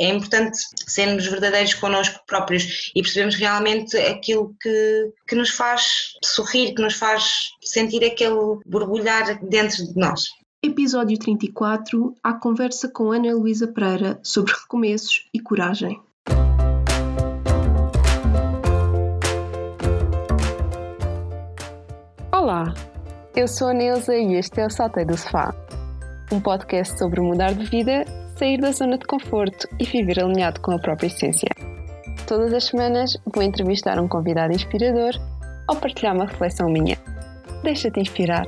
é importante sermos verdadeiros connosco próprios e percebermos realmente aquilo que, que nos faz sorrir, que nos faz sentir aquele borbulhar dentro de nós. Episódio 34 A conversa com Ana Luísa Pereira sobre recomeços e coragem. Olá, eu sou a Neuza e este é o Saltei do Sofá, um podcast sobre mudar de vida sair da zona de conforto e viver alinhado com a própria essência. Todas as semanas vou entrevistar um convidado inspirador ou partilhar uma reflexão minha. Deixa-te inspirar.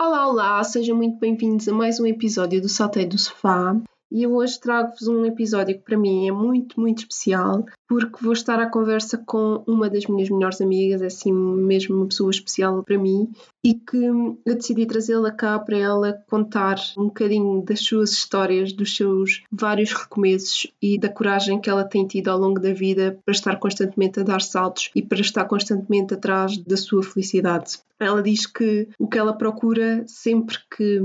Olá, olá, sejam muito bem-vindos a mais um episódio do Saltei do Sofá. E hoje trago-vos um episódio que para mim é muito, muito especial, porque vou estar à conversa com uma das minhas melhores amigas, é assim mesmo uma pessoa especial para mim, e que eu decidi trazê-la cá para ela contar um bocadinho das suas histórias, dos seus vários recomeços e da coragem que ela tem tido ao longo da vida para estar constantemente a dar saltos e para estar constantemente atrás da sua felicidade. Ela diz que o que ela procura sempre que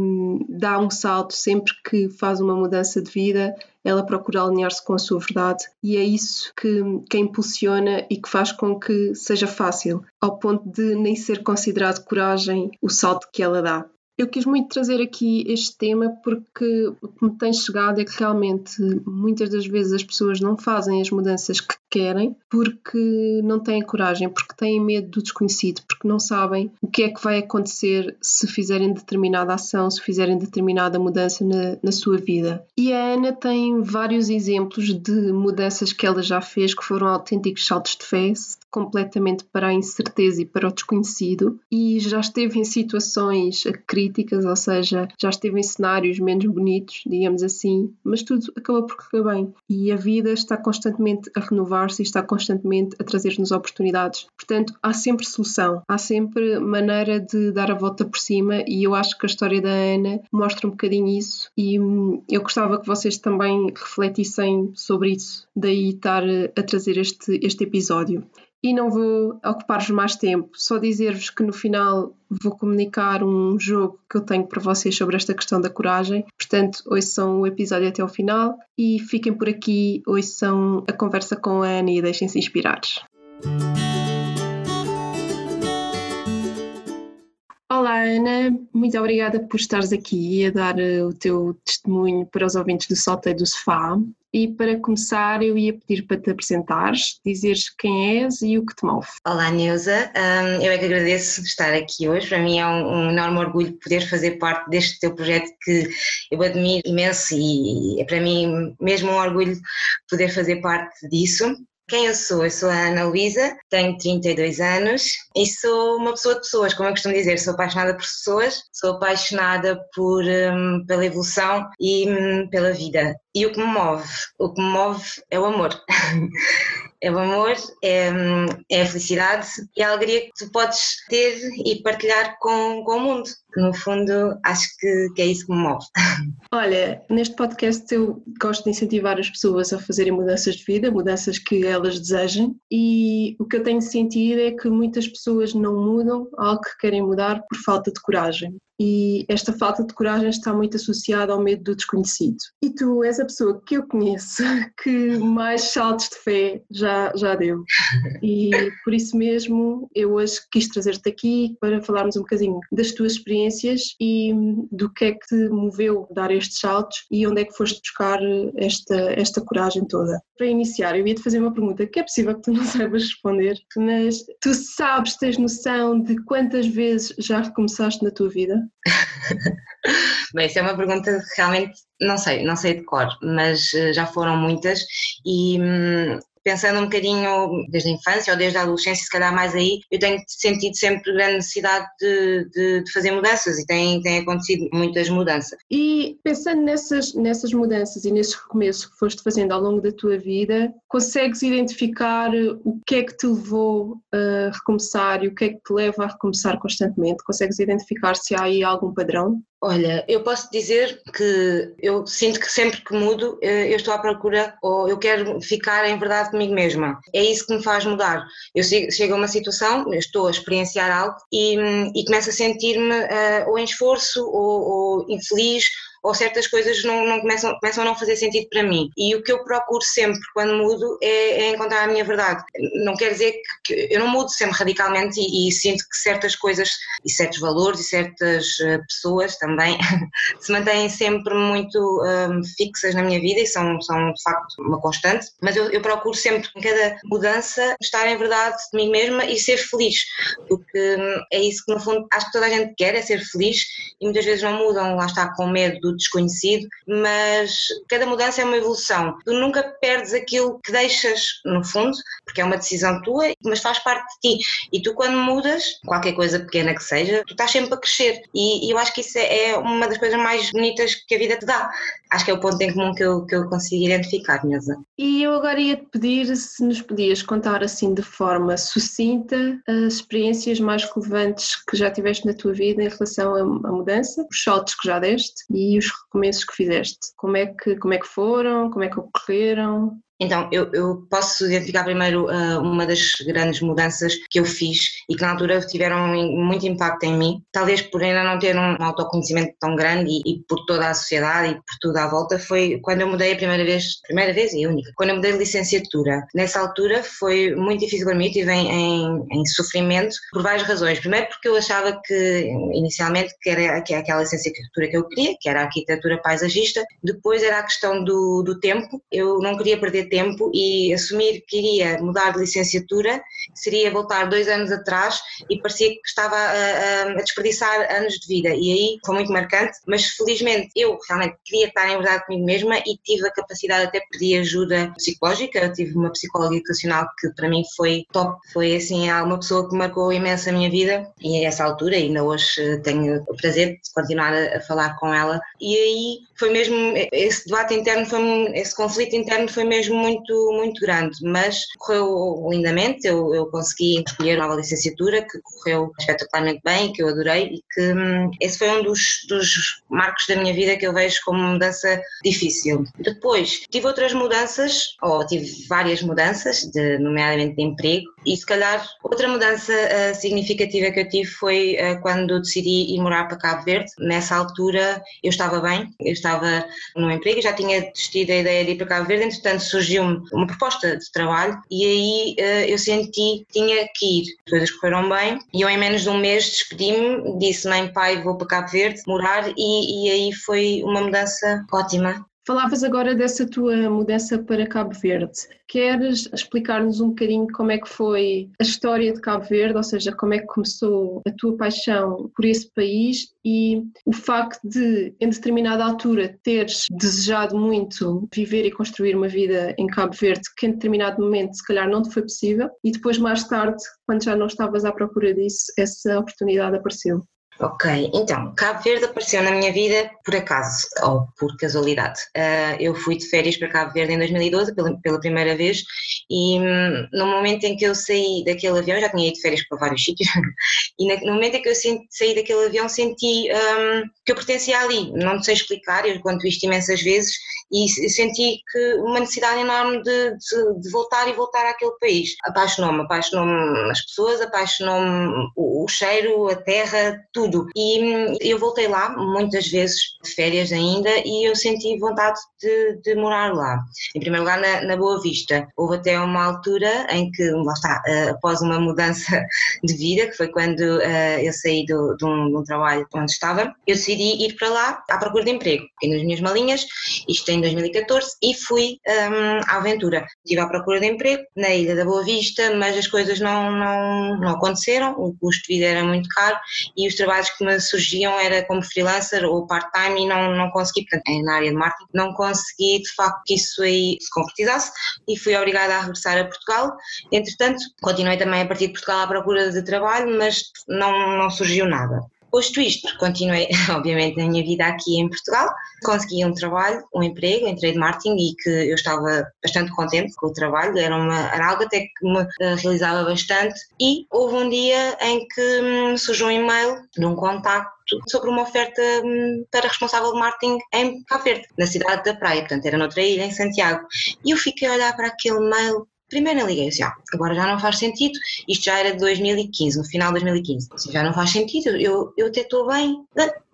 dá um salto, sempre que faz uma mudança de vida, ela procura alinhar-se com a sua verdade e é isso que, que a impulsiona e que faz com que seja fácil, ao ponto de nem ser considerado coragem o salto que ela dá. Eu quis muito trazer aqui este tema porque o que me tem chegado é que realmente muitas das vezes as pessoas não fazem as mudanças que querem porque não têm coragem, porque têm medo do desconhecido, porque não sabem o que é que vai acontecer se fizerem determinada ação, se fizerem determinada mudança na, na sua vida. E a Ana tem vários exemplos de mudanças que ela já fez que foram autênticos saltos de fé, completamente para a incerteza e para o desconhecido, e já esteve em situações críticas, ou seja, já esteve em cenários menos bonitos, digamos assim, mas tudo acabou por correr bem. E a vida está constantemente a renovar-se e está constantemente a trazer-nos oportunidades. Portanto, há sempre solução, há sempre maneira de dar a volta por cima, e eu acho que a história da Ana mostra um bocadinho isso, e hum, eu gostava que vocês também refletissem sobre isso, daí estar a trazer este, este episódio. E não vou ocupar-vos mais tempo, só dizer-vos que no final vou comunicar um jogo que eu tenho para vocês sobre esta questão da coragem. Portanto, ouçam o episódio até ao final e fiquem por aqui, ouçam a conversa com a Ana e deixem-se inspirar. Olá Ana, muito obrigada por estares aqui a dar eh, o teu testemunho para os ouvintes do Solteio do Sofá. E para começar, eu ia pedir para te apresentares, dizeres quem és e o que te move. Olá, Neuza. Um, eu é que agradeço estar aqui hoje. Para mim é um, um, enorme orgulho poder fazer parte deste teu projeto que eu admiro imenso e é para mim mesmo um orgulho poder fazer parte disso. Quem eu sou? Eu sou a Ana Luísa, tenho 32 anos e sou uma pessoa de pessoas, como eu costumo dizer, sou apaixonada por pessoas, sou apaixonada por, um, pela evolução e um, pela vida. E o que me move? O que me move é o amor. é o amor, é, hum, é, a felicidade e a alegria que tu podes ter e partilhar com, com o mundo. No fundo, acho que, que é isso que me move. Olha, neste podcast eu gosto de incentivar as pessoas a fazerem mudanças de vida, mudanças que elas desejem, e o que eu tenho sentido é que muitas pessoas não mudam algo que querem mudar por falta de coragem e esta falta de coragem está muito associada ao medo do desconhecido. E tu és a pessoa que eu conheço que mais saltos de fé já, já deu. E por isso mesmo eu hoje quis trazer-te aqui para falarmos um bocadinho das tuas experiências e do que é que te moveu dar estes saltos e onde é que foste buscar esta, esta coragem toda. Para iniciar, eu ia te fazer uma pergunta que é possível que tu não saibas responder, mas tu sabes, tens noção de quantas vezes já recomeçaste na tua vida? Bem, isso é uma pergunta que realmente não sei, não sei de cor, mas eh, já foram muitas e hum, pensando um bocadinho desde a infância ou desde a adolescência, se calhar mais aí, eu tenho sentido sempre grande necessidade de, de, de fazer mudanças e tem, tem acontecido muitas mudanças. E pensando nessas, nessas mudanças e nesses recomeços que foste fazendo ao longo da tua vida, consegues identificar o que é que te levou a recomeçar e o que é que te leva a recomeçar constantemente? Consegues identificar se há aí algum padrão? Olha, eu posso dizer que eu sinto que sempre que mudo eh, eu estou à procura ou eu quero ficar em verdade comigo mesma. É isso que me faz mudar. Eu chego a uma situação, estou a experienciar algo e, e começo a sentir-me uh, ou em esforço ou, ou infeliz ou certas coisas não, não começam, começam a não fazer sentido para mim. E o que eu procuro sempre quando mudo é, é encontrar a minha verdade. Não quer dizer que, eu não mudo sempre radicalmente e, e, sinto que certas coisas e certos valores e certas uh, pessoas também se mantêm sempre muito um, fixas na minha vida e são, são de facto uma constante, mas eu, eu procuro sempre em cada mudança estar em verdade comigo mesma e ser feliz, porque hum, é isso que no fundo acho que toda a gente quer, é ser feliz e muitas vezes não mudam, lá está com medo do desconhecido, mas cada mudança é uma evolução. Tu nunca perdes aquilo que deixas, no fundo, porque é uma decisão tua, mas faz parte de ti. E tu, quando mudas, qualquer coisa pequena que seja, tu estás sempre a crescer. E, eu acho que isso é, é uma das coisas mais bonitas que a vida te dá. Acho que é o ponto em comum que eu, que eu consigo identificar, Nilza. E eu agora ia te pedir se nos podias contar assim de forma sucinta as experiências mais relevantes que já tiveste na tua vida em relação à mudança, os saltos que já deste e os recomeços que fizeste. Como é que, como é que foram? Como é que ocorreram? Então, eu, eu, posso identificar primeiro uh, uma das grandes mudanças que eu fiz e que na altura tiveram muito impacto em mim, talvez por ainda não ter um autoconhecimento tão grande e, e, por toda a sociedade e por tudo à volta, foi quando eu mudei a primeira vez, primeira vez e única, quando eu mudei de licenciatura. Nessa altura foi muito difícil para mim, estive em, em, em, sofrimento por várias razões. Primeiro porque eu achava que, inicialmente, que era que aquela licenciatura que eu queria, que era a arquitetura paisagista, depois era a questão do, do tempo, eu não queria perder tempo e assumir que iria mudar de licenciatura seria voltar dois anos atrás e parecia que estava a, a, desperdiçar anos de vida. E aí foi muito marcante, mas felizmente eu realmente queria estar em verdade comigo mesma e tive a capacidade até pedir ajuda psicológica, eu tive uma psicóloga educacional que para mim foi top, foi assim uma pessoa que marcou imenso a minha vida e a essa altura ainda hoje tenho o prazer de continuar a, a falar com ela. E aí foi mesmo, esse debate interno, foi, esse conflito interno foi mesmo muito, muito grande, mas correu lindamente, eu, eu consegui escolher uma nova licenciatura que correu espetacularmente bem, que eu adorei e que hum, esse foi um dos, dos marcos da minha vida que eu vejo como mudança difícil. Depois, tive outras mudanças, ou tive várias mudanças, de, nomeadamente de emprego, e se calhar outra mudança uh, significativa que eu tive foi uh, quando decidi ir morar para Cabo Verde. Nessa altura eu estava bem, eu estava no emprego, já tinha desistido a ideia de ir para Cabo Verde, entretanto surgiu-me uma proposta de trabalho e aí uh, eu senti que tinha que ir. As coisas correram bem e eu em menos de um mês despedi-me, disse mãe, pai, vou para Cabo Verde morar e, e aí foi uma mudança ótima. Falavas agora dessa tua mudança para Cabo Verde. Queres explicar-nos um bocadinho como é que foi a história de Cabo Verde, ou seja, como é que começou a tua paixão por esse país e o facto de, em determinada altura, teres desejado muito viver e construir uma vida em Cabo Verde, que em determinado momento se calhar não te foi possível, e depois mais tarde, quando já não estavas à procura disso, essa oportunidade apareceu? Ok, então, Cabo Verde apareceu na minha vida por acaso, ou por casualidade. Uh, eu fui de férias para Cabo Verde em 2012 pela, pela primeira vez e hum, no momento em que eu saí daquele avião, já tinha ido de férias para vários sítios, e no momento em que eu saí daquele avião senti um, que eu pertencia ali, não sei explicar, eu conto isto imensas vezes, e senti que uma necessidade enorme de, de, de voltar e voltar àquele país. Apaixonou-me, apaixonou-me as pessoas, apaixonou-me o, o cheiro, a terra, tudo. E hum, eu voltei lá muitas vezes férias ainda e eu senti vontade de, de morar lá. Em primeiro lugar, na, na, Boa Vista. Houve até uma altura em que, lá está, uh, após uma mudança de vida, que foi quando uh, eu saí do, de, um, de um trabalho onde estava, eu decidi ir para lá à procura de emprego. Fiquei nas minhas malinhas, isto em 2014, e fui um, à aventura. Estive à procura de emprego na Ilha da Boa Vista, mas as coisas não, não, não aconteceram, o custo de vida era muito caro e os trabalhos que me surgiam era como freelancer ou part-time e não, não consegui, portanto, na área de marketing, não consegui de facto que isso aí se concretizasse e fui obrigada a regressar a Portugal. Entretanto, continuei também a partir de Portugal à procura de trabalho, mas não, não surgiu nada. Posto isto, continuei, obviamente, na minha vida aqui em Portugal, consegui um trabalho, um emprego, entrei de marketing e que eu estava bastante contente com o trabalho, era, uma, era algo até que me uh, realizava bastante. E houve um dia em que me surgiu um e-mail de um contacto sobre uma oferta hum, para responsável de marketing em Cabo Verde, na cidade da Praia, portanto era noutra ilha, em Santiago. E eu fiquei a olhar para aquele mail Primeiro eu liguei assim, ah, agora já não faz sentido, isto já era de 2015, no final de 2015, assim, já não faz sentido, eu, eu até estou bem,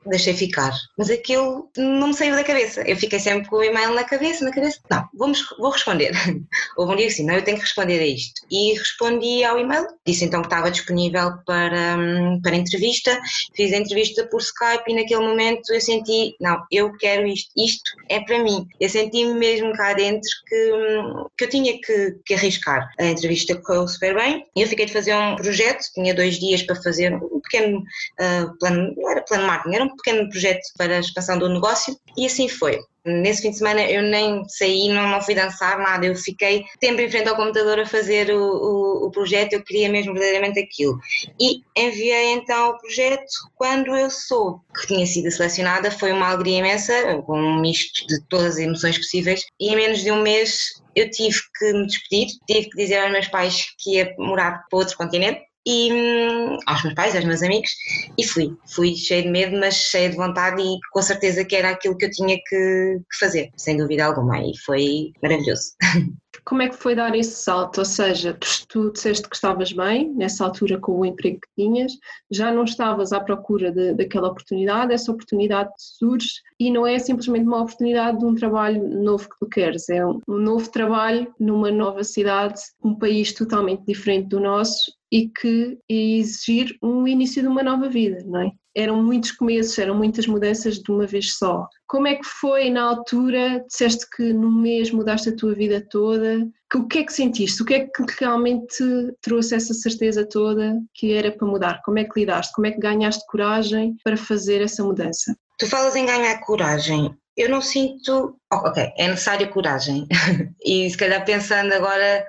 deixei ficar. Mas aquilo não me saiu da cabeça. Eu fiquei sempre com o e-mail na cabeça, na cabeça. Não, vamos, vou responder. Houve um dia assim, não, eu tenho que responder a isto. E respondi ao e-mail. Disse então que estava disponível para, hum, para entrevista. Fiz a entrevista por Skype e naquele momento eu senti, não, eu quero isto. Isto é para mim. Eu senti mesmo cá dentro que, hum, que eu tinha que, que arriscar. A entrevista correu super bem. Eu fiquei de fazer um projeto. Tinha dois dias para fazer um pequeno uh, plano, não era plano marketing, era um pequeno projeto para a expansão do negócio e assim foi. Nesse fim de semana eu nem saí, não, não fui dançar, nada, eu fiquei sempre em frente ao computador a fazer o, o, o projeto, eu queria mesmo verdadeiramente aquilo. E enviei então o projeto quando eu soube que tinha sido selecionada, foi uma alegria imensa, com um misto de todas as emoções possíveis, e em menos de um mês eu tive que me despedir, tive que dizer aos meus pais que ia morar para outro continente, e hum, aos meus pais, aos meus amigos, e fui. Fui cheio de medo, mas cheio de vontade e com certeza que era aquilo que eu tinha que, que fazer, sem dúvida alguma, e foi maravilhoso. Como é que foi dar esse salto? Ou seja, tu disseste que estavas bem nessa altura com o emprego que tinhas, já não estavas à procura de, daquela oportunidade, essa oportunidade surge e não é simplesmente uma oportunidade de um trabalho novo que tu queres, é um novo trabalho numa nova cidade, um país totalmente diferente do nosso e que exigir um início de uma nova vida, não é? Eram muitos começos, eram muitas mudanças de uma vez só. Como é que foi na altura? Disseste que no mês mudaste a tua vida toda. O que é que sentiste? O que é que realmente trouxe essa certeza toda que era para mudar? Como é que lidaste? Como é que ganhaste coragem para fazer essa mudança? Tu falas em ganhar coragem. Eu não sinto. Ok, é necessária coragem. e se calhar pensando agora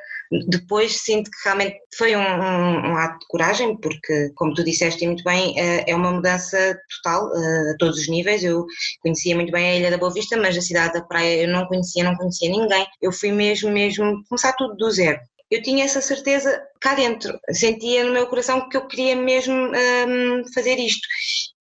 depois sinto que realmente foi um, um, um, ato de coragem, porque, como tu disseste muito bem, eh, é uma mudança total eh, a todos os níveis. Eu conhecia muito bem a Ilha da Boa Vista, mas a cidade da Praia eu não conhecia, não conhecia ninguém. Eu fui mesmo, mesmo começar tudo do zero eu tinha essa certeza cá dentro, sentia no meu coração que eu queria mesmo um, fazer isto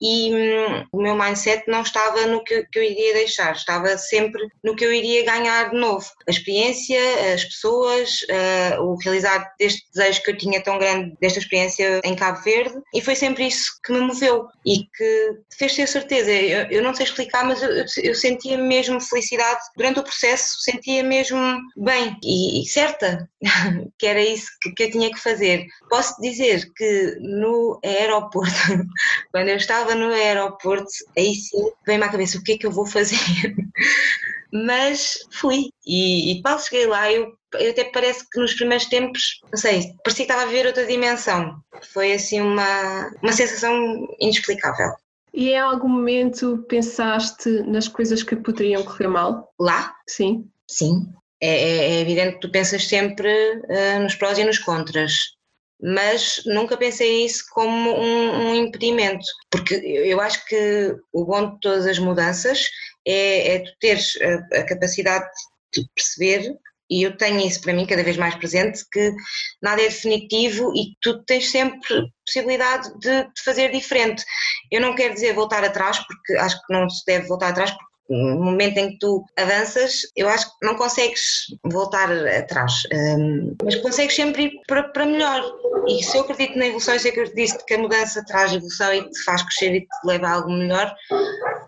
e um, o meu mindset não estava no que, que, eu iria deixar, estava sempre no que eu iria ganhar de novo. A experiência, as pessoas, uh, o realizar deste desejo que eu tinha tão grande, desta experiência em Cabo Verde, e foi sempre isso que me moveu e que fez ter certeza. Eu, eu não sei explicar, mas eu, eu, sentia mesmo felicidade durante o processo, sentia mesmo bem e, e certa que era isso que, que eu tinha que fazer. Posso dizer que no aeroporto, quando eu estava estava no aeroporto, aí sim veio-me à cabeça o que é que eu vou fazer. Mas fui e, e quando cheguei lá eu, eu até parece que nos primeiros tempos, não sei, parecia que estava a viver outra dimensão. Foi assim uma, uma sensação inexplicável. E em algum momento pensaste nas coisas que poderiam correr mal? Lá? Sim. Sim. É, é, é evidente que tu pensas sempre uh, nos prós e nos contras mas nunca pensei isso como um, um, impedimento, porque eu acho que o bom de todas as mudanças é, é tu teres a, a, capacidade de perceber, e eu tenho isso para mim cada vez mais presente, que nada é definitivo e tu tens sempre possibilidade de, de fazer diferente. Eu não quero dizer voltar atrás, porque acho que não se deve voltar atrás, porque no momento em que tu avanças, eu acho que não consegues voltar atrás, um, mas consegues sempre ir para, para, melhor. E se eu acredito na evolução, se eu acredito que a mudança traz evolução e te faz crescer e te leva a algo melhor,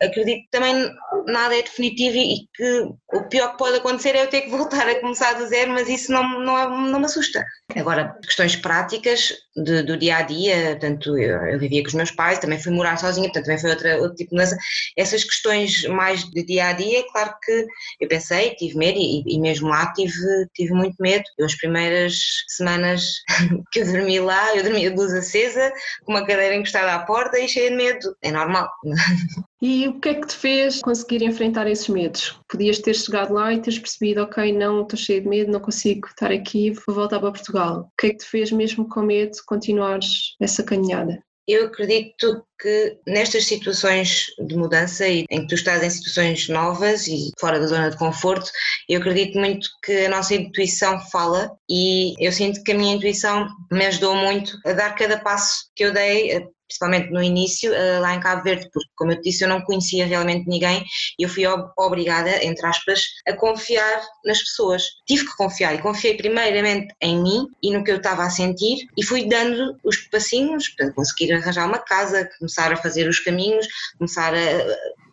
acredito que também nada é definitivo e que o pior que pode acontecer é eu ter que voltar a começar do zero, mas isso não, não, não me assusta. Agora, questões práticas de, do dia a dia, portanto, eu, eu, vivia com os meus pais, também fui morar sozinha, portanto, também foi outra, outro tipo de mudança. Essas questões mais de dia a dia, claro que eu pensei, tive medo e, e mesmo lá tive, tive muito medo. Eu, as primeiras semanas que eu dormi lá, eu dormia de luz acesa, com uma cadeira encostada à porta e cheia de medo. É normal. E o que é que te fez conseguir enfrentar esses medos? Podias ter chegado lá e teres percebido, ok, não, estou cheio de medo, não consigo estar aqui, vou voltar para Portugal. O que é que te fez, mesmo com medo, continuares essa caminhada? Eu acredito que nestas situações de mudança e em que tu estás em situações novas e fora da zona de conforto, eu acredito muito que a nossa intuição fala e eu sinto que a minha intuição me ajudou muito a dar cada passo que eu dei, principalmente no início, uh, lá em Cabo Verde, porque, como eu te disse, eu não conhecia realmente ninguém e eu fui ob obrigada, entre aspas, a confiar nas pessoas. Tive que confiar e confiei primeiramente em mim e no que eu estava a sentir e fui dando os passinhos para conseguir arranjar uma casa, começar a fazer os caminhos, começar a,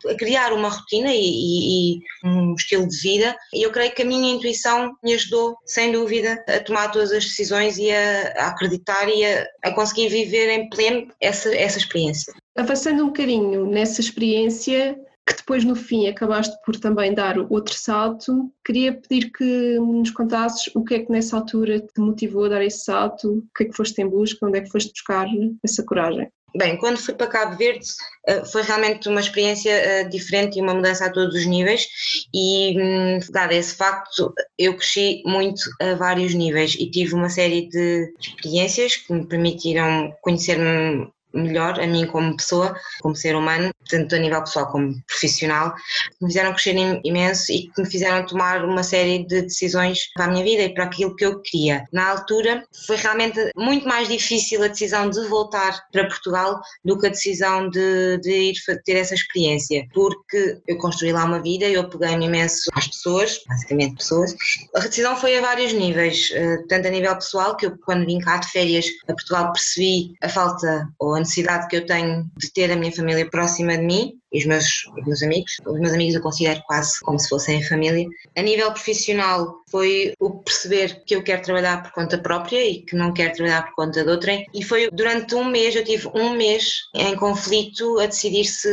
a criar uma rotina e, e, e, um estilo de vida. E eu creio que a minha intuição me ajudou, sem dúvida, a tomar todas as decisões e a, a acreditar e a, a, conseguir viver em pleno essa, essa experiência. Avançando um bocadinho nessa experiência, que depois no fim acabaste por também dar outro salto. Queria pedir que nos contasses o que é que nessa altura te motivou a dar esse salto, o que é que foste em busca, onde é que foste buscar essa coragem. Bem, quando fui para Cabo Verde eh, foi realmente uma experiência eh, diferente e uma mudança a todos os níveis. E hum, dado esse facto eu cresci muito a vários níveis e tive uma série de experiências que me permitiram conhecer-me melhor a mim como pessoa, como ser humano, tanto a nível pessoal como profissional, que me fizeram crescer imenso e que me fizeram tomar uma série de decisões para a minha vida e para aquilo que eu queria. Na altura foi realmente muito mais difícil a decisão de voltar para Portugal do que a decisão de, de ir ter essa experiência, porque eu construí lá uma vida, eu peguei-me imenso às pessoas, basicamente pessoas. A decisão foi a vários níveis, eh, tanto a nível pessoal, que eu quando vim cá de férias a Portugal percebi a falta ou a necessidade que eu tenho de ter a minha família próxima de mim e os meus, os meus amigos. Os meus amigos eu considero quase como se fossem família. A nível profissional foi o perceber que eu quero trabalhar por conta própria e que não quero trabalhar por conta de outrem. E foi durante um mês, eu tive um mês em conflito a decidir se,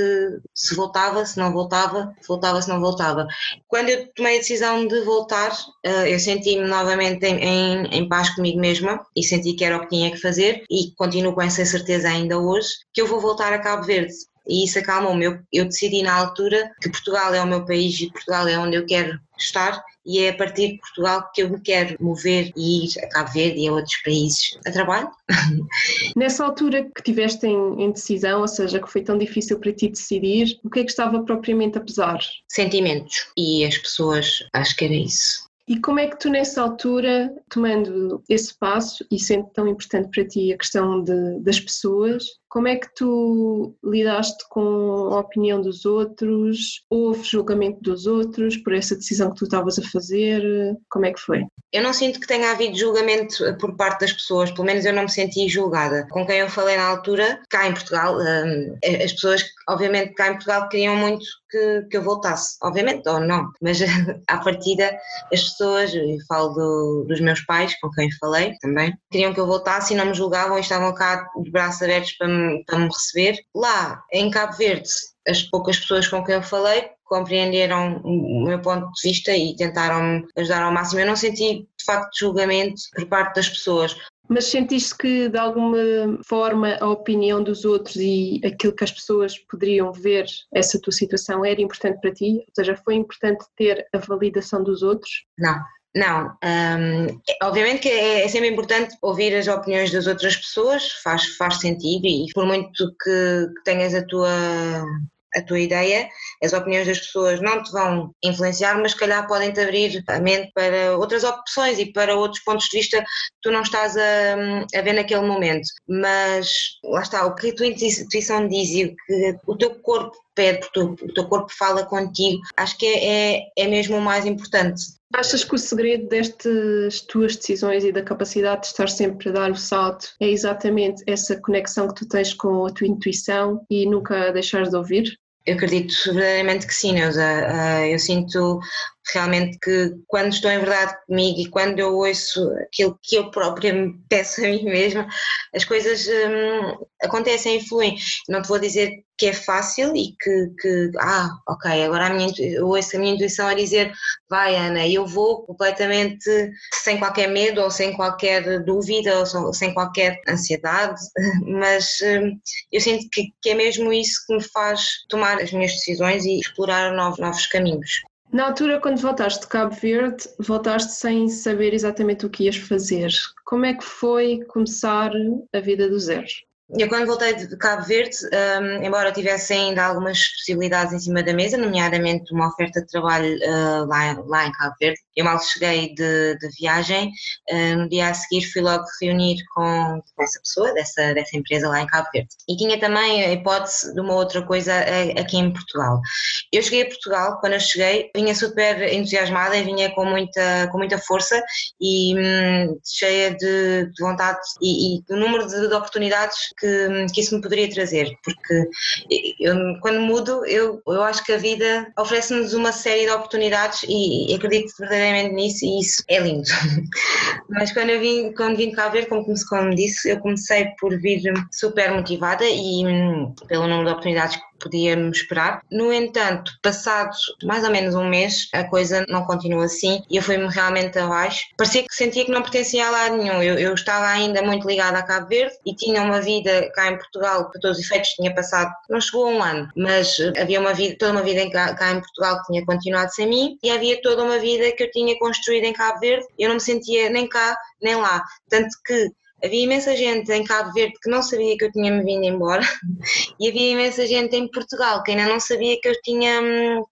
se voltava, se não voltava, se voltava, se não voltava. Quando eu tomei a decisão de voltar, eh, eu senti-me novamente em, em, em paz comigo mesma e senti que era o que tinha que fazer e continuo com essa certeza ainda hoje que eu vou voltar a Cabo Verde e isso acalmou-me. Eu, eu decidi na altura que Portugal é o meu país e Portugal é onde eu quero estar e é a partir de Portugal que eu me quero mover e ir a Cabo Verde e a outros países a trabalho. Nessa altura que tiveste em, em, decisão, ou seja, que foi tão difícil para ti decidir, o que é que estava propriamente a pesar? Sentimentos e as pessoas, acho que era isso. E como é que tu, nessa altura, tomando esse passo e sendo tão importante para ti a questão de, das pessoas, como é que tu lidaste com a opinião dos outros? Houve julgamento dos outros por essa decisão que tu estavas a fazer? Como é que foi? Eu não sinto que tenha havido julgamento por parte das pessoas, pelo menos eu não me senti julgada. Com quem eu falei na altura, cá em Portugal, hum, as pessoas, obviamente, cá em Portugal queriam muito que, que eu voltasse, obviamente, ou não, mas à partida as pessoas, eu falo do, dos meus pais, com quem falei também, queriam que eu voltasse e não me julgavam e estavam cá de braços abertos para me, para me receber. Lá, em Cabo Verde, as poucas pessoas com quem eu falei compreenderam o meu ponto de vista e tentaram me ajudar ao máximo. Eu não senti, de facto, julgamento por parte das pessoas. Mas sentiste que, de alguma forma, a opinião dos outros e aquilo que as pessoas poderiam ver essa tua situação era importante para ti? Ou seja, foi importante ter a validação dos outros? Não, não, um, obviamente que é, é, sempre importante ouvir as opiniões das outras pessoas, faz, faz sentido e por muito que, que tenhas a tua a tua ideia, as opiniões das pessoas não te vão influenciar, mas se calhar podem-te abrir a mente para outras opções e para outros pontos de vista que tu não estás a, a ver naquele momento. Mas lá está, o que a tua intuição diz e o que o teu corpo pede, porque o teu corpo fala contigo, acho que é, é, é mesmo o mais importante. Achas que o segredo destas tuas decisões e da capacidade de estar sempre a dar o salto é exatamente essa conexão que tu tens com a tua intuição e nunca deixares de ouvir? Eu acredito verdadeiramente que sim, Neuza. Ah, eu sinto realmente que quando estou em verdade comigo e quando eu ouço aquilo que eu própria me peço a mim mesma, as coisas hum, acontecem e fluem. Não te vou dizer que é fácil e que, que ah, ok, agora a minha, eu ouço a minha intuição a dizer vai Ana, eu vou completamente sem qualquer medo ou sem qualquer dúvida ou sem qualquer ansiedade, mas hum, eu sinto que, que é mesmo isso que me faz tomar as minhas decisões e explorar novos, novos caminhos. Na altura, quando voltaste de Cabo Verde, voltaste sem saber exatamente o que ias fazer. Como é que foi começar a vida do zero? Eu quando voltei de Cabo Verde, um, embora tivesse ainda algumas possibilidades em cima da mesa, nomeadamente uma oferta de trabalho uh, lá, lá em Cabo Verde, eu mal cheguei de, de viagem, uh, no dia a seguir fui logo reunir com essa pessoa, dessa, dessa empresa lá em Cabo Verde. E tinha também a hipótese de uma outra coisa aqui em Portugal. Eu cheguei a Portugal, quando eu cheguei, vinha super entusiasmada e vinha com muita, com muita força e hum, cheia de, de vontade e, e, o número de, de oportunidades que, que, isso me poderia trazer, porque eu, quando mudo, eu, eu acho que a vida oferece-nos uma série de oportunidades e, e acredito verdadeiramente nisso e isso é lindo. Mas quando eu vim, quando vim cá ver, como, como disse, eu comecei por vir super motivada e hum, pelo número de oportunidades que podíamos esperar. No entanto, passado mais ou menos um mês, a coisa não continua assim e eu fui-me realmente abaixo. Parecia que sentia que não pertencia a lado nenhum. Eu, eu, estava ainda muito ligada a Cabo Verde e tinha uma vida cá em Portugal, para todos os efeitos, tinha passado, não chegou a um ano, mas havia uma vida, toda uma vida cá, cá em Portugal que tinha continuado sem mim e havia toda uma vida que eu tinha construído em Cabo Verde. Eu não me sentia nem cá nem lá. Tanto que Havia imensa gente em Cabo Verde que não sabia que eu tinha me vindo embora e havia imensa gente em Portugal que ainda não sabia que eu tinha,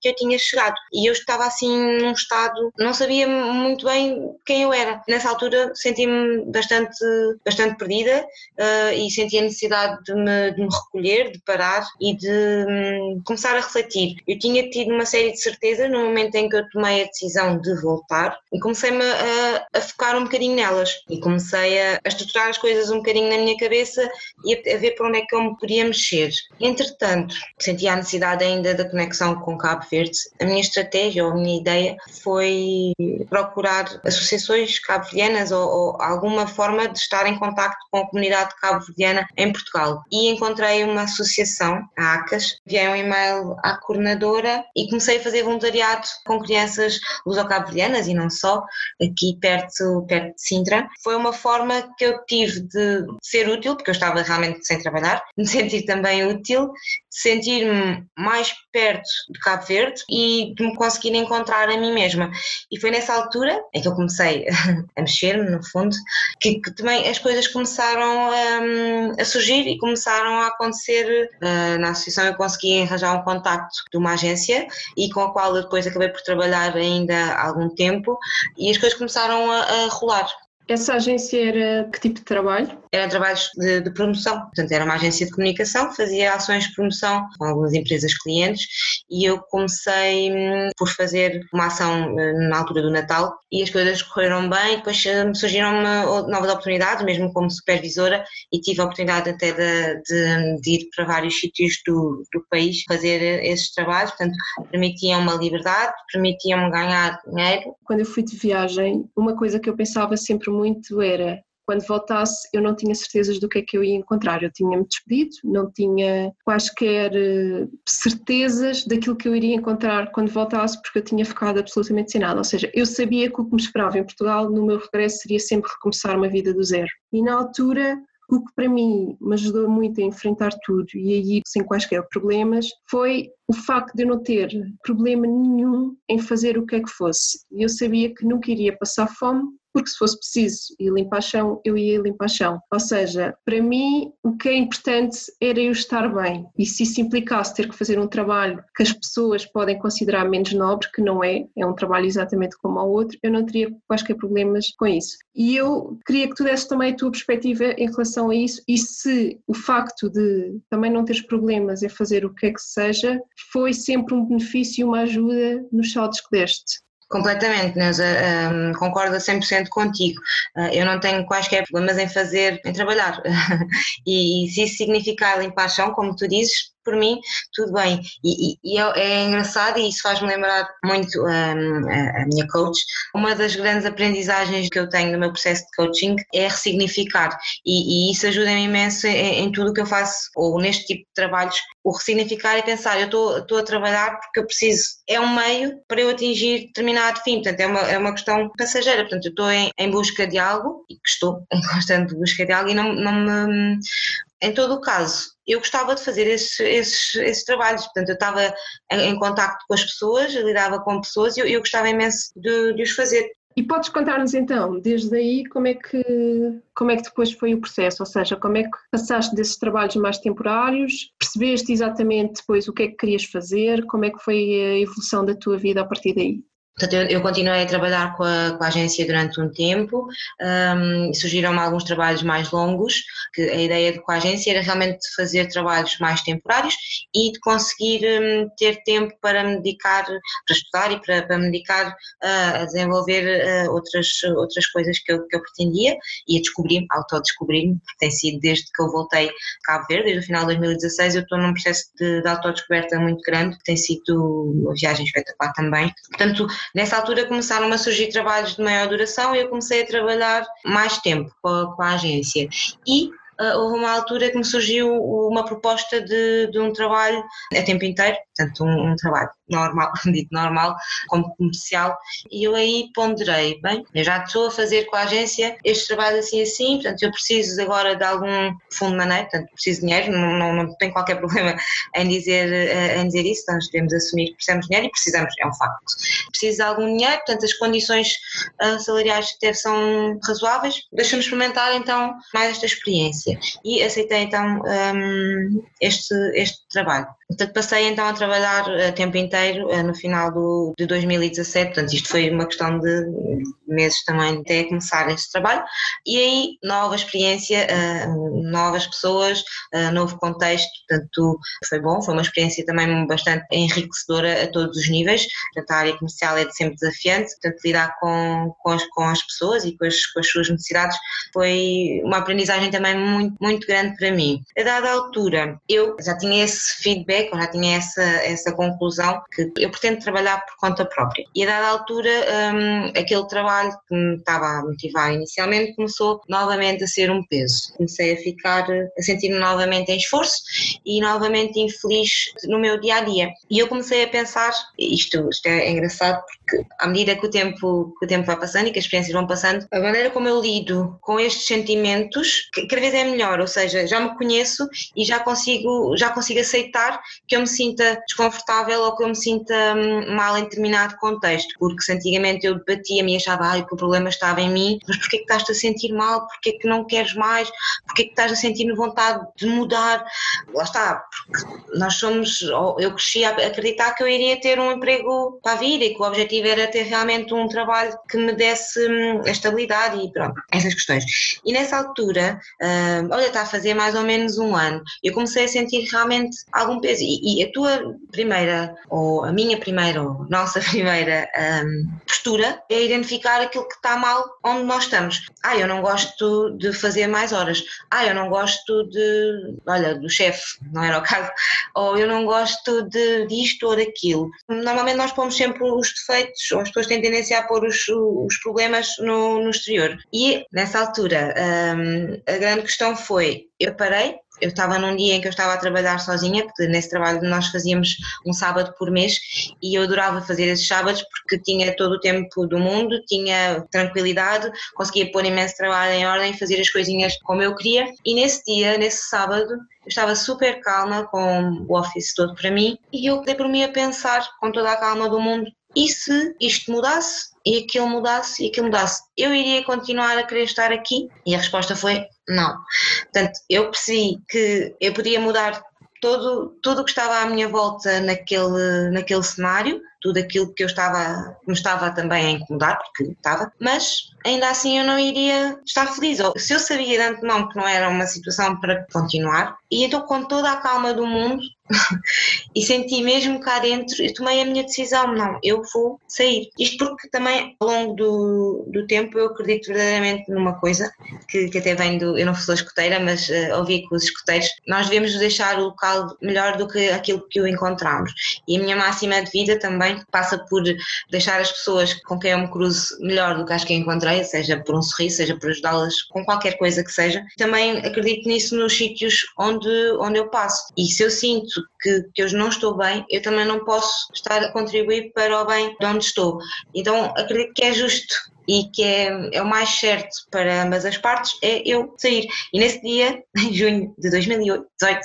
que eu tinha chegado. E eu estava assim num estado, não sabia muito bem quem eu era. Nessa altura senti-me bastante, bastante perdida uh, e senti a necessidade de me, de me, recolher, de parar e de um, começar a refletir. Eu tinha tido uma série de certezas no momento em que eu tomei a decisão de voltar e comecei-me a, a, focar um bocadinho nelas e comecei a, a estruturar estruturar as coisas um bocadinho na minha cabeça e a, ver por onde é que eu me podia mexer. Entretanto, sentia a necessidade ainda da conexão com Cabo Verde. A minha estratégia ou a minha ideia foi procurar associações cabo-verdianas ou, ou, alguma forma de estar em contacto com a comunidade cabo-verdiana em Portugal. E encontrei uma associação, a ACAS, enviei um e-mail à coordenadora e comecei a fazer voluntariado com crianças luso-cabo-verdianas e não só, aqui perto, perto de Sintra. Foi uma forma que eu tive de ser útil, porque eu estava realmente sem trabalhar, de me sentir também útil, de sentir-me mais perto de Cabo Verde e de me conseguir encontrar a mim mesma. E foi nessa altura em que eu comecei a mexer-me, no fundo, que, que, também as coisas começaram um, a surgir e começaram a acontecer. Uh, na associação eu consegui arranjar um contacto de uma agência e com a qual eu depois acabei por trabalhar ainda há algum tempo e as coisas começaram a, a rolar. Essa agência era que tipo de trabalho? Era trabalhos de, de, promoção, portanto era uma agência de comunicação, fazia ações de promoção com algumas empresas clientes e eu comecei hum, por fazer uma ação hum, na altura do Natal e as coisas correram bem, depois hum, surgiram novas oportunidades, mesmo como supervisora e tive a oportunidade até de, de, de ir para vários sítios do, do país fazer esses trabalhos, portanto permitiam uma liberdade, permitiam-me ganhar dinheiro. Quando eu fui de viagem, uma coisa que eu pensava sempre muito era quando voltasse eu não tinha certezas do que é que eu ia encontrar. Eu tinha-me despedido, não tinha quaisquer eh, certezas daquilo que eu iria encontrar quando voltasse, porque eu tinha ficado absolutamente sem nada. Ou seja, eu sabia que o que me esperava em Portugal no meu regresso seria sempre recomeçar uma vida do zero. E na altura o que para mim me ajudou muito a enfrentar tudo e aí sem quaisquer problemas foi o facto de eu não ter problema nenhum em fazer o que é que fosse. Eu sabia que nunca iria passar fome, porque se fosse preciso ir limpar chão, eu ia limpar chão. Ou seja, para mim o que é importante era eu estar bem e se isso implicasse ter que fazer um trabalho que as pessoas podem considerar menos nobre, que não é, é um trabalho exatamente como ao outro, eu não teria quaisquer problemas com isso. E eu queria que tu desse também a tua perspectiva em relação a isso e se o facto de também não teres problemas em fazer o que é que seja foi sempre um benefício e uma ajuda nos saltos que deste. Completamente, Neuza, um, concordo a 100% contigo. Uh, eu não tenho quaisquer problemas em fazer, em trabalhar. e, e, se isso significar limpar chão, como tu dizes, por mim, tudo bem. E, e, e é, é, engraçado e isso faz-me lembrar muito um, a, a, minha coach. Uma das grandes aprendizagens que eu tenho no meu processo de coaching é ressignificar e, e isso ajuda-me imenso em, em tudo o que eu faço ou neste tipo de trabalhos. O ressignificar e pensar, eu estou a trabalhar porque eu preciso, é um meio para eu atingir determinado fim, portanto é uma, é uma questão passageira, portanto eu estou em, em busca de algo e que estou em constante busca de algo e não, não me em todo o caso, eu gostava de fazer esses, esses, esses trabalhos, portanto eu estava em, em contacto com as pessoas, lidava com pessoas e eu, eu gostava imenso de, de, os fazer. E podes contar-nos então, desde aí, como é, que, como é que depois foi o processo? Ou seja, como é que passaste desses trabalhos mais temporários? Percebeste exatamente depois o que é que querias fazer? Como é que foi a evolução da tua vida a partir daí? Portanto, eu, continuei a trabalhar com a, com a agência durante um tempo, um, surgiram-me alguns trabalhos mais longos, que a ideia de, com a agência era realmente fazer trabalhos mais temporários e de conseguir um, ter tempo para me dedicar, para estudar e para, para me dedicar uh, a desenvolver uh, outras, outras coisas que eu, que eu pretendia e a descobrir-me, autodescobrir-me, porque tem sido desde que eu voltei a Cabo Verde, desde o final de 2016, eu estou num processo de, de autodescoberta muito grande, que tem sido uma viagem espetacular também. Portanto, Nessa altura começaram a surgir trabalhos de maior duração e eu comecei a trabalhar mais tempo com a, com a agência. E houve uma altura que me surgiu uma proposta de, de um trabalho a tempo inteiro, portanto, um, um, trabalho normal, dito normal, como comercial, e eu aí ponderei, bem, eu já estou a fazer com a agência este trabalho assim assim, portanto, eu preciso agora de algum fundo de maneira, portanto, preciso de dinheiro, não, não, não tenho qualquer problema em dizer, eh, em dizer isso, nós devemos assumir que precisamos de dinheiro e precisamos, é um facto. Preciso de algum dinheiro, portanto, as condições uh, salariais ter são razoáveis, deixa-me experimentar então mais esta experiência e aceitei então um, este, este trabalho. Portanto, passei então a trabalhar a tempo inteiro eh, no final do, de 2017, portanto, isto foi uma questão de meses também até começar este trabalho. E aí, nova experiência, eh, novas pessoas, eh, novo contexto, portanto, foi bom, foi uma experiência também bastante enriquecedora a todos os níveis. Portanto, a área comercial é sempre desafiante, portanto, lidar com, com, as, com as pessoas e com as, com as suas necessidades foi uma aprendizagem também muito, muito grande para mim. A dada altura, eu já tinha esse feedback feedback, eu já tinha essa, essa conclusão que eu pretendo trabalhar por conta própria. E a dada altura, um, aquele trabalho que me estava a motivar inicialmente começou novamente a ser um peso. Comecei a ficar, a sentir-me novamente em esforço e novamente infeliz no meu dia a dia. E eu comecei a pensar, isto, isto é engraçado porque à medida que o tempo, que o tempo vai passando e que as experiências vão passando, a maneira como eu lido com estes sentimentos cada vez é melhor, ou seja, já me conheço e já consigo, já consigo aceitar que eu me sinta desconfortável ou que eu me sinta hum, mal em determinado contexto, porque se antigamente eu debatia-me e achava ai, que o problema estava em mim, mas porquê que estás-te a sentir mal, porquê que não queres mais, porquê que estás a sentir vontade de mudar, lá está, porque nós somos, eu cresci a acreditar que eu iria ter um emprego para a vida e que o objetivo era ter realmente um trabalho que me desse hum, a estabilidade e pronto, essas questões. E nessa altura, hum, olha, está a fazer mais ou menos um ano, eu comecei a sentir realmente algum peso e, e, a tua primeira, ou a minha primeira, ou nossa primeira um, postura é identificar aquilo que está mal onde nós estamos. Ah, eu não gosto de fazer mais horas. Ah, eu não gosto de, olha, do chefe, não era o caso. Ou eu não gosto de disto ou daquilo. Normalmente nós pomos sempre os defeitos, ou as pessoas têm tendência a pôr os, os problemas no, no exterior. E nessa altura, um, a grande questão foi, eu parei, eu estava num dia em que eu estava a trabalhar sozinha, porque nesse trabalho nós fazíamos um sábado por mês e eu adorava fazer esses sábados porque tinha todo o tempo do mundo, tinha tranquilidade, conseguia pôr imenso trabalho em ordem, fazer as coisinhas como eu queria. E nesse dia, nesse sábado, eu estava super calma com o office todo para mim e eu dei por mim a pensar com toda a calma do mundo e se isto mudasse e aquilo mudasse e aquilo mudasse, eu iria continuar a querer estar aqui? E a resposta foi não. Portanto, eu percebi que eu podia mudar todo tudo o que estava à minha volta naquele, naquele cenário, tudo aquilo que eu estava, me estava também a incomodar, porque estava, mas ainda assim eu não iria estar feliz. Ou, se eu sabia de antemão que não era uma situação para continuar, e então com toda a calma do mundo e senti mesmo cá dentro, eu tomei a minha decisão, não, eu vou sair. Isto porque também ao longo do, do tempo eu acredito verdadeiramente numa coisa que, que até vem do, eu não sou escoteira, mas uh, ouvi com os escoteiros, nós devemos deixar o local melhor do que aquilo que o encontramos. E a minha máxima de vida também passa por deixar as pessoas com quem eu me cruzo melhor do que as que encontrei, seja por um sorriso, seja por ajudá-las com qualquer coisa que seja. Também acredito nisso nos sítios onde, onde eu passo. E se eu sinto que, que eu não estou bem, eu também não posso estar a contribuir para o bem de onde estou. Então acredito que é justo e que é, é o mais certo para ambas as partes, é eu sair. E nesse dia, em junho de 2018,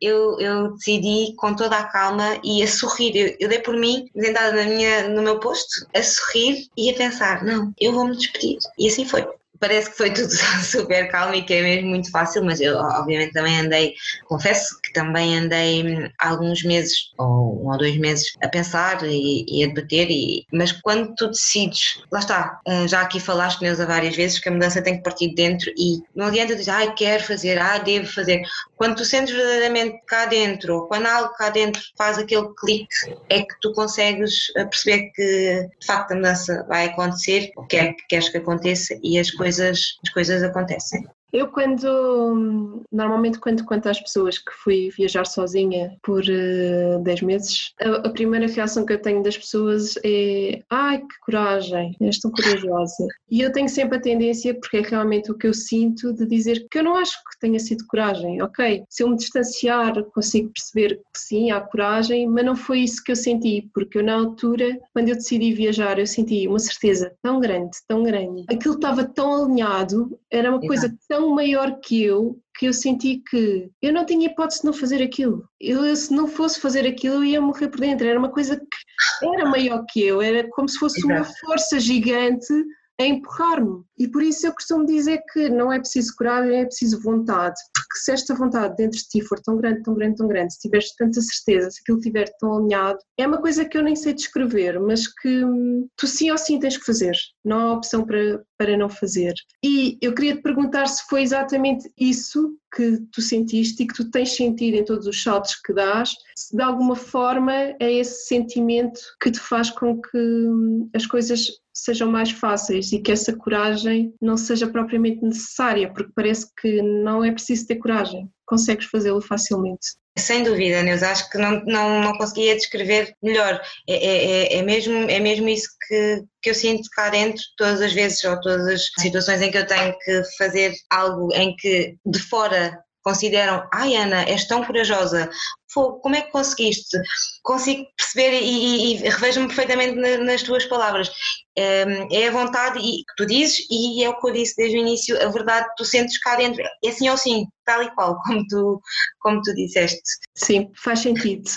eu, eu decidi com toda a calma e a sorrir. Eu, eu dei por mim, sentada na minha, no meu posto, a sorrir e a pensar: não, eu vou me despedir. E assim foi parece que foi tudo super calmo e que é mesmo muito fácil, mas eu obviamente também andei, confesso que também andei alguns meses ou um ou dois meses a pensar e, e a debater, e, mas quando tu decides, lá está, eh, já aqui falaste Neuza várias vezes que a mudança tem que partir de dentro e não adianta dizer, ai, quero fazer, ah, devo fazer. Quando tu sentes verdadeiramente cá dentro, ou quando algo cá dentro faz aquele clique, é que tu consegues eh, perceber que de facto a mudança vai acontecer, o que é que queres que aconteça e as coisas coisas, as coisas acontecem. Eu quando, normalmente quando conto às pessoas que fui viajar sozinha por uh, eh, 10 meses, a, a, primeira reação que eu tenho das pessoas é ai que coragem, és tão corajosa. E eu tenho sempre a tendência, porque é realmente o que eu sinto, de dizer que eu não acho que tenha sido coragem, ok? Se eu me distanciar consigo perceber que sim, há coragem, mas não foi isso que eu senti, porque eu na altura, quando eu decidi viajar, eu senti uma certeza tão grande, tão grande. Aquilo estava tão alinhado, era uma coisa tão tão maior que eu que eu senti que eu não tinha hipótese de não fazer aquilo. Eu, se não fosse fazer aquilo, eu ia morrer por dentro. Era uma coisa que era maior que eu, era como se fosse uma força gigante a empurrar-me. E por isso eu costumo dizer que não é preciso coragem, é preciso vontade. Porque se esta vontade dentro de ti for tão grande, tão grande, tão grande, se tiveres tanta certeza, se aquilo estiver tão alinhado, é uma coisa que eu nem sei descrever, mas que hum, tu sim ou sim tens que fazer. Não há opção para, para não fazer. E eu queria te perguntar se foi exatamente isso que tu sentiste e que tu tens sentido em todos os saltos que dás, se de alguma forma é esse sentimento que te faz com que hum, as coisas sejam mais fáceis e que essa coragem não seja propriamente necessária, porque parece que não é preciso ter coragem, consegues fazê-lo facilmente. Sem dúvida, Neus, acho que não, não, não conseguia descrever melhor. É, é, é, é, mesmo, é mesmo isso que, que eu sinto cá dentro, todas as vezes ou todas as situações em que eu tenho que fazer algo em que de fora consideram, ai Ana, és tão corajosa, como é que conseguiste? Consigo perceber e, e, e revejo-me perfeitamente nas tuas palavras. É a vontade e, que tu dizes e é o que eu disse desde o início, a verdade tu sentes cá dentro, é assim ou sim, tal e qual, como tu, como tu disseste. Sim, faz sentido.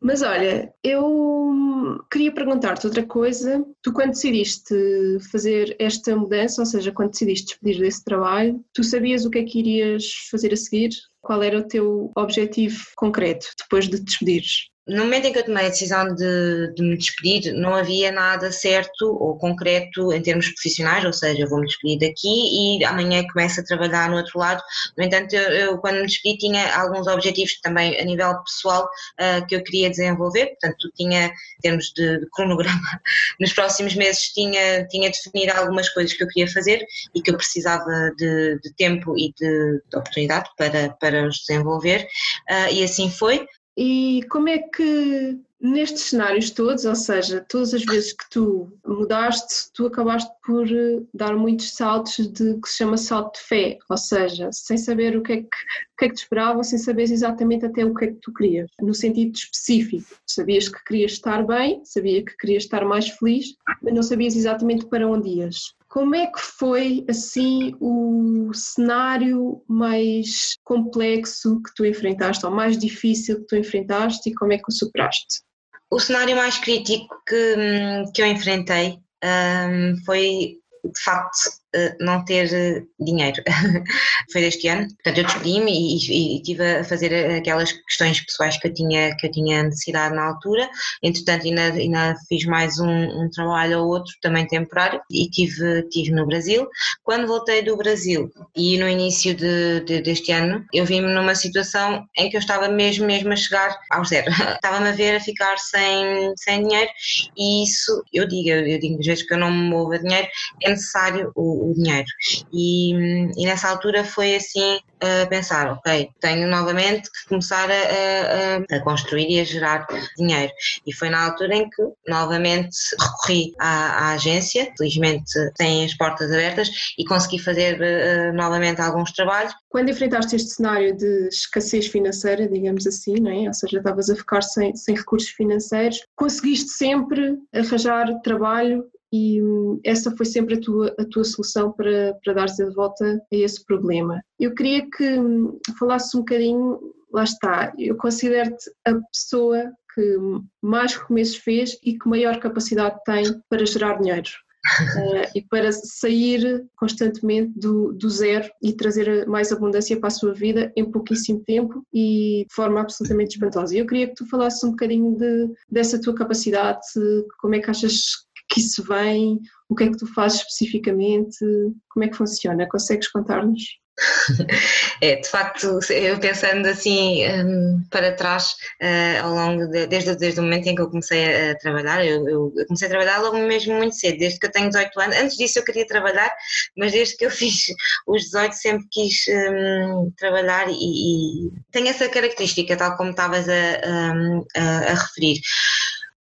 Mas olha, eu queria perguntar-te outra coisa. Tu quando decidiste fazer esta mudança, ou seja, quando decidiste despedir desse trabalho, tu sabias o que é que irias fazer a seguir? Qual era o teu objetivo concreto depois de te despedires? No momento em que eu tomei a decisão de, de, me despedir, não havia nada certo ou concreto em termos profissionais, ou seja, eu vou me despedir daqui e amanhã começo a trabalhar no outro lado. No entanto, eu, eu quando me despedi tinha alguns objetivos também a nível pessoal uh, que eu queria desenvolver, portanto, tinha, em termos de, de, cronograma, nos próximos meses tinha, tinha definido algumas coisas que eu queria fazer e que eu precisava de, de tempo e de, oportunidade para, para os desenvolver, uh, e assim foi. E como é que nestes cenários todos, ou seja, todas as vezes que tu mudaste, tu acabaste por eh, dar muitos saltos de que se chama salto de fé, ou seja, sem saber o que é que, o que, é que te esperava, sem saber exatamente até o que é que tu querias, no sentido específico. Sabias que querias estar bem, sabia que querias estar mais feliz, mas não sabias exatamente para onde ias. Como é que foi assim o cenário mais complexo que tu enfrentaste, ou mais difícil que tu enfrentaste e como é que o superaste? O cenário mais crítico que, hum, que eu enfrentei um, foi de facto não ter eh, dinheiro. Foi deste ano, portanto eu despedi-me e, estive a fazer aquelas questões pessoais que eu tinha, que eu tinha necessidade na altura, entretanto ainda, ainda fiz mais um, um trabalho ou outro, também temporário, e tive, tive no Brasil. Quando voltei do Brasil e no início de, de, deste ano, eu vi-me numa situação em que eu estava mesmo, mesmo a chegar ao zero. Estava-me a ver a ficar sem, sem dinheiro e isso, eu digo, eu digo às vezes que eu não me movo a dinheiro, é necessário o o dinheiro. E, e nessa altura foi assim a pensar, ok, tenho novamente que começar a, a, a, construir e a gerar dinheiro. E foi na altura em que novamente recorri à, à agência, felizmente têm as portas abertas e consegui fazer uh, novamente alguns trabalhos. Quando enfrentaste este cenário de escassez financeira, digamos assim, não é? ou seja, estavas a ficar sem, sem recursos financeiros, conseguiste sempre arranjar trabalho e hum, essa foi sempre a tua, a tua solução para, para dar-se a volta a esse problema. Eu queria que hum, falasses um bocadinho, lá está, eu considero-te a pessoa que mais recomeços fez e que maior capacidade tem para gerar dinheiro uh, e para sair constantemente do, do zero e trazer mais abundância para a sua vida em pouquíssimo tempo e de forma absolutamente espantosa. Eu queria que tu falasses um bocadinho de, dessa tua capacidade, como é que achas que isso vem, o que é que tu fazes especificamente, como é que funciona? Consegues contar-nos? É, de facto, eu pensando assim um, para trás, uh, ao longo de, desde, desde o momento em que eu comecei a, trabalhar, eu, eu, comecei a trabalhar logo mesmo muito cedo, desde que eu tenho 18 anos. Antes disso eu queria trabalhar, mas desde que eu fiz os 18 sempre quis um, trabalhar e, e tenho essa característica, tal como estavas a, hum, a, a referir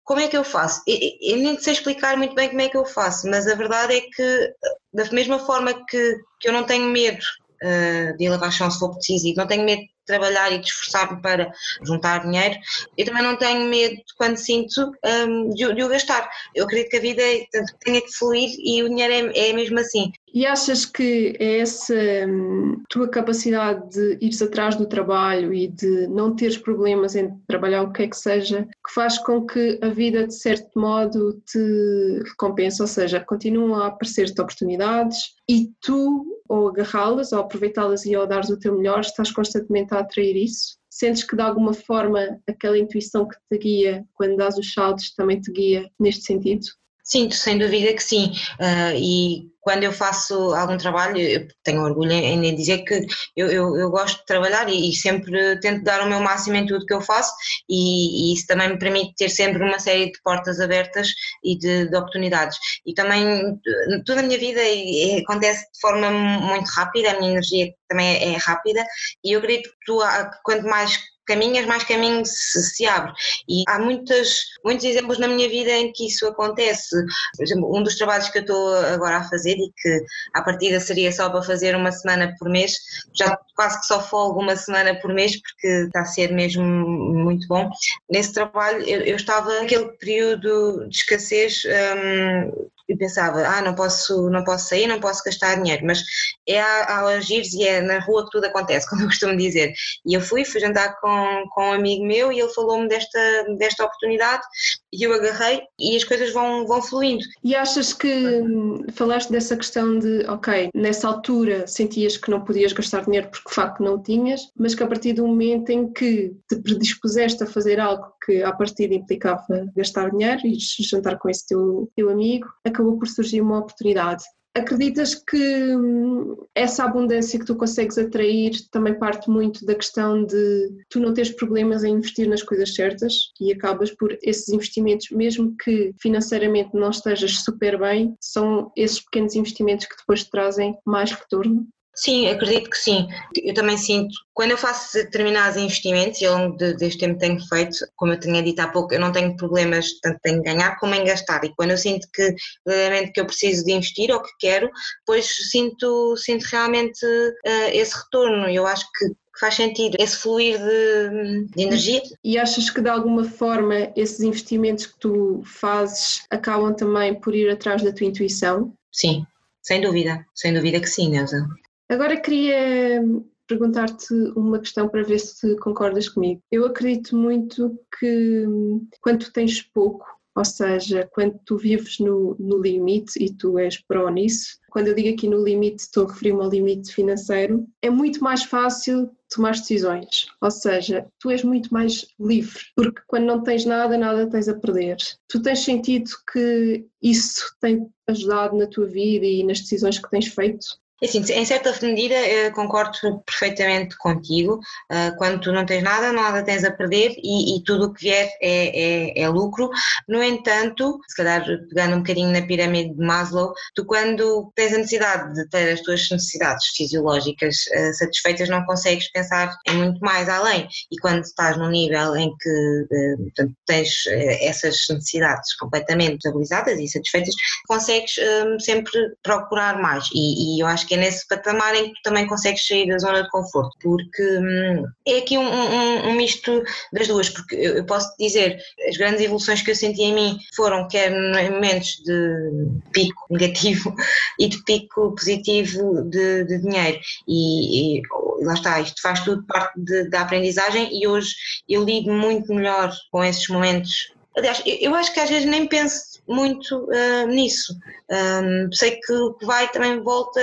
como é que eu faço? Eu, nem sei explicar muito bem como é que eu faço, mas a verdade é que, da mesma forma que, que eu não tenho medo uh, de lavar chão se for preciso e não tenho medo de trabalhar e de esforçar-me para juntar dinheiro, eu também não tenho medo quando sinto um, de, de, o gastar. Eu acredito que a vida é, tenha que fluir e o dinheiro é, é mesmo assim. E achas que é essa hum, tua capacidade de ires atrás do trabalho e de não teres problemas em trabalhar o que é que seja, que faz com que a vida, de certo modo, te recompense? Ou seja, continuam a aparecer-te oportunidades e tu, ou agarrá-las, ou aproveitá-las e ao dares o teu melhor, estás constantemente a atrair isso? Sentes que de alguma forma aquela intuição que te guia quando dás os saltos também te guia neste sentido? Sinto, sem dúvida que sim. Uh, e quando eu faço algum trabalho, eu tenho orgulho em dizer que eu, eu, eu gosto de trabalhar e, e, sempre tento dar o meu máximo em tudo que eu faço, e, e, isso também me permite ter sempre uma série de portas abertas e de, de oportunidades. E também toda a minha vida acontece de forma muito rápida, a minha energia também é, é rápida, e eu acredito que tu, quanto mais caminhas, mais caminho se, se, abre. E há muitas, muitos exemplos na minha vida em que isso acontece. Por exemplo, um dos trabalhos que eu estou agora a fazer e que à partida seria só para fazer uma semana por mês, já quase que só folgo uma semana por mês porque está a ser mesmo muito bom. Nesse trabalho eu, eu estava naquele período de escassez um, e pensava, ah, não posso, não posso sair, não posso gastar dinheiro, mas é ao agir e é na rua que tudo acontece, como eu costumo dizer. E eu fui, fui jantar com, com um amigo meu e ele falou-me desta, desta oportunidade e eu agarrei e as coisas vão, vão fluindo. E achas que falaste dessa questão de, ok, nessa altura sentias que não podias gastar dinheiro porque de facto não tinhas, mas que a partir do momento em que te predispuseste a fazer algo que a partir implicava gastar dinheiro e jantar com esse teu, teu amigo, acabou por surgir uma oportunidade. Acreditas que hum, essa abundância que tu consegues atrair também parte muito da questão de tu não teres problemas em investir nas coisas certas e acabas por esses investimentos, mesmo que financeiramente não estejas super bem, são esses pequenos investimentos que depois te trazem mais retorno? Sim, acredito que sim. Eu também sinto, quando eu faço determinados investimentos, e ao longo de, deste tempo tenho feito, como eu tinha dito há pouco, eu não tenho problemas tanto em ganhar como em gastar. E quando eu sinto que verdadeiramente que eu preciso de investir ou que quero, depois sinto, sinto realmente uh, esse retorno. Eu acho que faz sentido esse fluir de, de, energia. E achas que de alguma forma esses investimentos que tu fazes acabam também por ir atrás da tua intuição? Sim, sem dúvida, sem dúvida que sim, Neuza. Agora queria perguntar-te uma questão para ver se concordas comigo. Eu acredito muito que quando tu tens pouco, ou seja, quando tu vives no, no limite e tu és pró nisso, quando eu digo aqui no limite, estou a referir-me ao limite financeiro, é muito mais fácil tomar decisões. Ou seja, tu és muito mais livre, porque quando não tens nada, nada tens a perder. Tu tens sentido que isso tem ajudado na tua vida e nas decisões que tens feito? É assim, em certa medida concordo perfeitamente contigo. Ah, quando tu não tens nada, nada tens a perder e, e tudo o que vier é, é, é, lucro. No entanto, se calhar pegando um bocadinho na pirâmide de Maslow, tu quando tens a necessidade de ter as tuas necessidades fisiológicas ah, satisfeitas, não consegues pensar em muito mais além. E quando estás num nível em que portanto, tens essas necessidades completamente estabilizadas e satisfeitas, consegues sempre procurar mais. E, e eu acho que é nesse patamar em que tu também consegues sair da zona de conforto, porque hum, é aqui um, um, um, misto das duas, porque eu, eu posso dizer, as grandes evoluções que eu senti em mim foram quer em momentos de pico negativo e de pico positivo de, de dinheiro, e, e, lá está, isto faz tudo parte de, da aprendizagem e hoje eu lido muito melhor com esses momentos Aliás, eu acho que às vezes nem penso muito uh, nisso. Um, sei que o que vai também volta,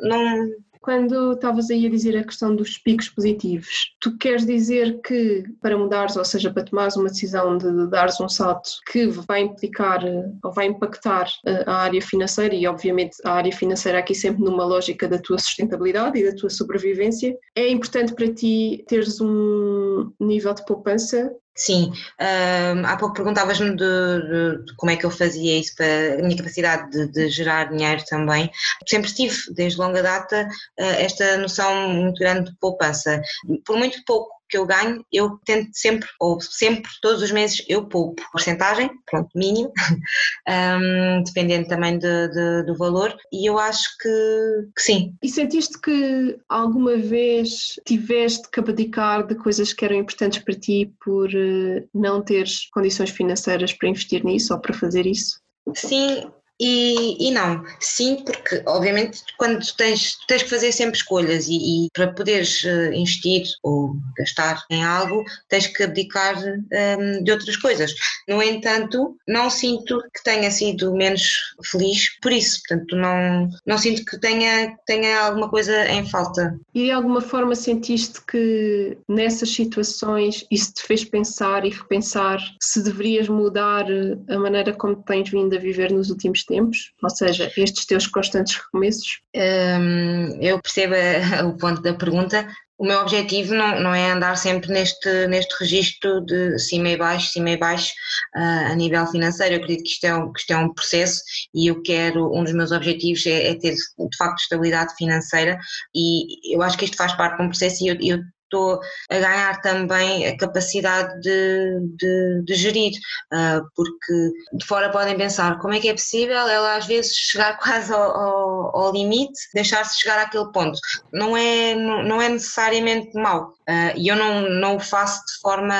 não. Quando estavas aí a dizer a questão dos picos positivos, tu queres dizer que para mudares, ou seja, para tomares uma decisão de dares um salto que vai implicar ou vai impactar a área financeira e obviamente a área financeira aqui sempre numa lógica da tua sustentabilidade e da tua sobrevivência, é importante para ti teres um nível de poupança Sim, um, há pouco perguntavas-me de, de, de, como é que eu fazia isso para a minha capacidade de, de, gerar dinheiro também. Sempre tive, desde longa data, eh, esta noção muito grande de poupança. Por muito pouco que eu ganho, eu tento sempre, ou sempre, todos os meses, eu poupo. Porcentagem, pronto, mínimo, um, dependendo também de, de, do valor, e eu acho que, que, sim. E sentiste que alguma vez tiveste que abdicar de coisas que eram importantes para ti por eh, não teres condições financeiras para investir nisso ou para fazer isso? Sim, e, e, não, sim, porque obviamente quando tens, tens que fazer sempre escolhas e, e, para poderes eh, investir ou gastar em algo tens que abdicar um, de outras coisas. No entanto, não sinto que tenha sido menos feliz por isso, portanto não, não sinto que tenha, tenha alguma coisa em falta. E de alguma forma sentiste que nessas situações isso te fez pensar e repensar se deverias mudar a maneira como tens vindo a viver nos últimos tempos, ou seja, estes teus constantes recomeços? Um, eu percebo o ponto da pergunta. O meu objetivo não, não é andar sempre neste, neste registro de cima e baixo, cima e baixo uh, a nível financeiro. Eu acredito que isto, é um, que isto é um processo e eu quero, um dos meus objetivos é, é ter de facto estabilidade financeira e eu acho que isto faz parte de um processo e eu, eu estou a ganhar também a capacidade de, de, de gerir, uh, porque de fora podem pensar como é que é possível ela às vezes chegar quase ao, ao, ao limite, deixar-se chegar àquele ponto. Não é, não, é necessariamente mau uh, e eu não, não o faço de forma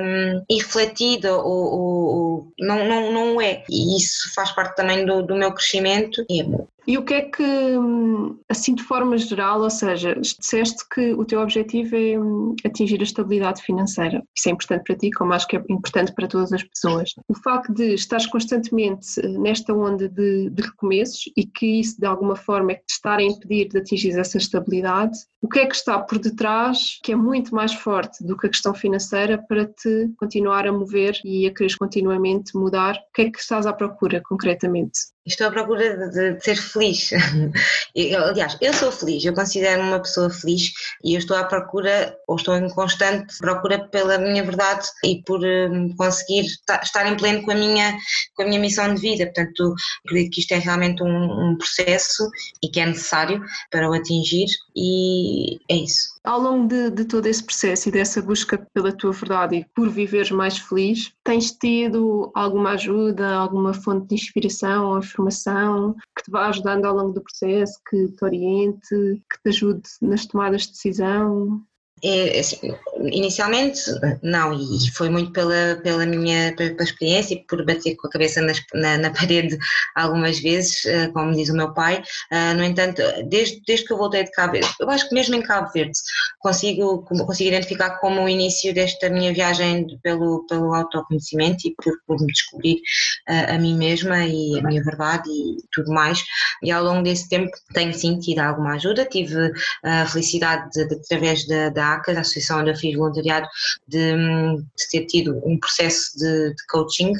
um, irrefletida ou, ou, ou, não, não, não é. E isso faz parte também do, do meu crescimento e é. E o que é que, hum, assim de forma geral, ou seja, disseste que o teu objetivo é hum, atingir a estabilidade financeira. Isso é importante para ti, como acho que é importante para todas as pessoas. O facto de estares constantemente eh, nesta onda de, de recomeços e que isso de alguma forma é que te estar a impedir de atingir essa estabilidade, o que é que está por detrás que é muito mais forte do que a questão financeira para te continuar a mover e a querer continuamente mudar? O que é que estás à procura concretamente? Estou à procura de, ser feliz. Eu, aliás, eu sou feliz, eu considero-me uma pessoa feliz e eu estou à procura, ou estou em constante procura pela minha verdade e por um, conseguir estar em pleno com a, minha, com a minha missão de vida. Portanto, acredito que isto é realmente um, um processo e que é necessário para o atingir e é isso. Ao longo de, de, todo esse processo e dessa busca pela tua verdade e por viveres mais feliz, tens tido alguma ajuda, alguma fonte de inspiração ou informação que te vá ajudando ao longo do processo, que te oriente, que te ajude nas tomadas de decisão? É, assim, inicialmente não, e foi muito pela, pela minha pela experiência e por bater com a cabeça na, na, parede algumas vezes, eh, como diz o meu pai. Eh, no entanto, desde, desde que eu voltei de Cabo Verde, eu acho que mesmo em Cabo Verde consigo, consigo identificar como o início desta minha viagem pelo, pelo autoconhecimento e por, por me descobrir eh, a mim mesma e a minha verdade e tudo mais. E ao longo desse tempo tenho sentido alguma ajuda, tive a felicidade de, de através da, da ACA, da Associação onde eu fiz voluntariado, de, de ter tido um processo de, de coaching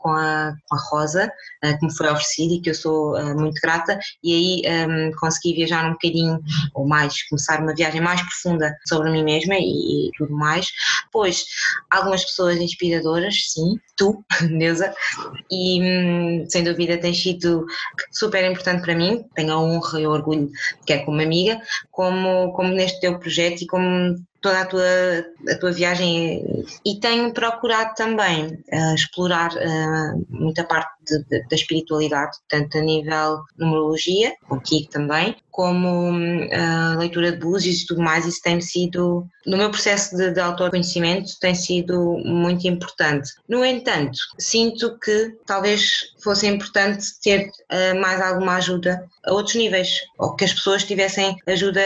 com a, com a Rosa, uh, que me foi oferecido e que eu sou uh, muito grata, e aí um, ehm, consegui viajar um bocadinho, ou mais, começar uma viagem mais profunda sobre mim mesma e, e tudo mais. Pois, algumas pessoas inspiradoras, sim, tu, Neuza, e um, sem dúvida tem sido super importante para mim, tenho a honra e o orgulho que é como amiga, como, como neste teu projeto e como toda a tua, a tua viagem. E tenho procurado também uh, explorar uh, muita parte de, de, da espiritualidade, tanto a nível numerologia, contigo também, como a leitura de búzios e tudo mais, isso tem sido, no meu processo de, de autoconhecimento, tem sido muito importante. No entanto, sinto que talvez fosse importante ter uh, mais alguma ajuda a outros níveis, ou que as pessoas tivessem ajuda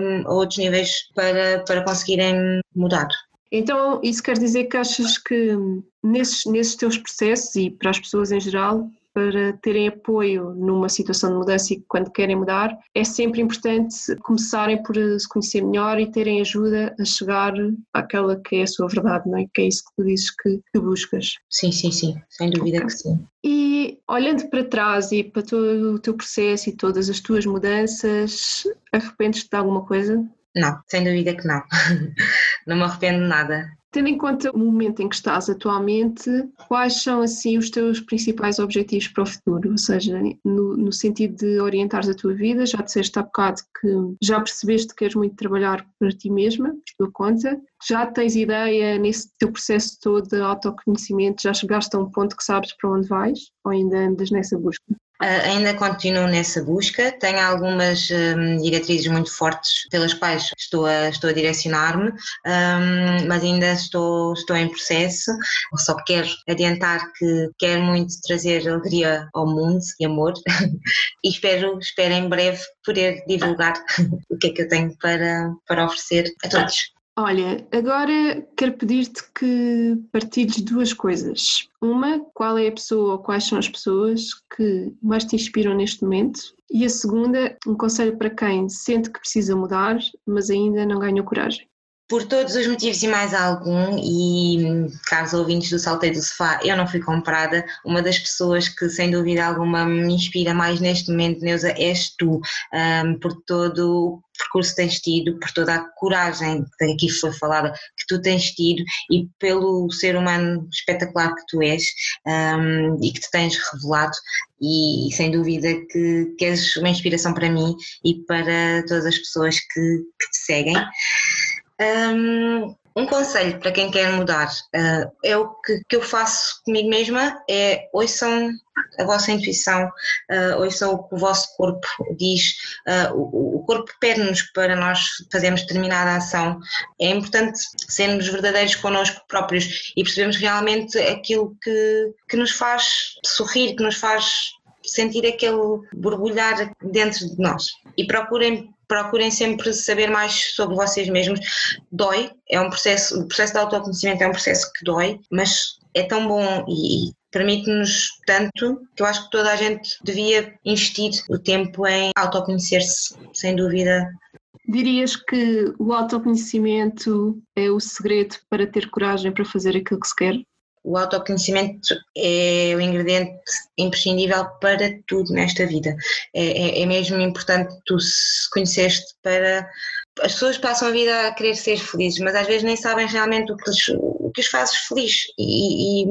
um, a outros níveis para, para conseguirem mudar. Então, isso quer dizer que achas que nesses, nesses teus processos e para as pessoas em geral, para terem apoio numa situação de mudança e quando querem mudar, é sempre importante começarem por se conhecer melhor e terem ajuda a chegar àquela que é a sua verdade, não é? Que é isso que tu dizes que, que buscas. Sim, sim, sim, sem dúvida okay. que sim. E olhando para trás e para todo o teu processo e todas as tuas mudanças, arrependes-te de alguma coisa? Não, sem dúvida que não. não me arrependo de nada. Tendo em conta o momento em que estás atualmente, quais são assim os teus principais objetivos para o futuro? Ou seja, no, no sentido de orientares a tua vida, já disseste há bocado que já percebeste que queres muito trabalhar para ti mesma, por tua conta. Já tens ideia nesse teu processo todo de autoconhecimento? Já chegaste a um ponto que sabes para onde vais? Ou ainda andas nessa busca? Uh, ainda continuo nessa busca, tenho algumas um, diretrizes muito fortes pelas quais estou a, estou a direcionar-me, um, mas ainda estou, estou em processo. Só quero adiantar que quero muito trazer alegria ao mundo e amor e espero, espero em breve poder divulgar o que é que eu tenho para, para oferecer a todos. Olha, agora quero pedir-te que partilhes duas coisas. Uma, qual é a pessoa ou quais são as pessoas que mais te inspiram neste momento? E a segunda, um conselho para quem sente que precisa mudar, mas ainda não ganhou coragem. Por todos os motivos e mais algum, e caros ouvintes do Salteio do Sofá, eu não fui comprada. Uma das pessoas que, sem dúvida alguma, me inspira mais neste momento, Neuza, és tu, um, por todo o percurso que tens tido, por toda a coragem que aqui foi falada, que tu tens tido e pelo ser humano espetacular que tu és um, e que te tens revelado. E, sem dúvida que, que és uma inspiração para mim e para todas as pessoas que, que te seguem. Um, um conselho para quem quer mudar uh, é o que, que, eu faço comigo mesma, é ouçam a vossa intuição, uh, ouçam o que o vosso corpo diz, uh, o, o corpo pede-nos para nós fazermos determinada ação, é importante sermos verdadeiros connosco próprios e percebermos realmente aquilo que, que nos faz sorrir, que nos faz sentir aquele borbulhar dentro de nós. E procurem procurem sempre saber mais sobre vocês mesmos. Dói, é um processo, o processo de autoconhecimento é um processo que dói, mas é tão bom e, permite-nos tanto que eu acho que toda a gente devia investir o tempo em autoconhecer-se, sem dúvida. Dirias que o autoconhecimento é o segredo para ter coragem para fazer aquilo que se quer? O autoconhecimento é o ingrediente imprescindível para tudo nesta vida. É, é, é mesmo importante tu se conheceste para. As pessoas passam a vida a querer ser felizes, mas às vezes nem sabem realmente o que, lhes, o que os faz feliz. E, e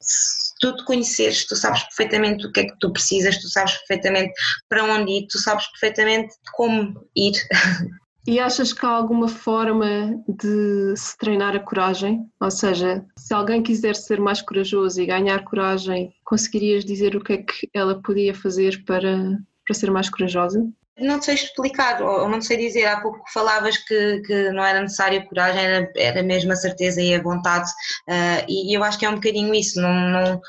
se tu te conheceres, tu sabes perfeitamente o que é que tu precisas, tu sabes perfeitamente para onde ir, tu sabes perfeitamente como ir. E achas que há alguma forma de se treinar a coragem? Ou seja, se alguém quiser ser mais corajoso e ganhar coragem, conseguirias dizer o que é que ela podia fazer para, para ser mais corajosa? Não sei explicar, ou não sei dizer. Há pouco falavas que, que não era necessária coragem, era, era mesmo a certeza e a vontade, uh, e eu acho que é um bocadinho isso. Não, não,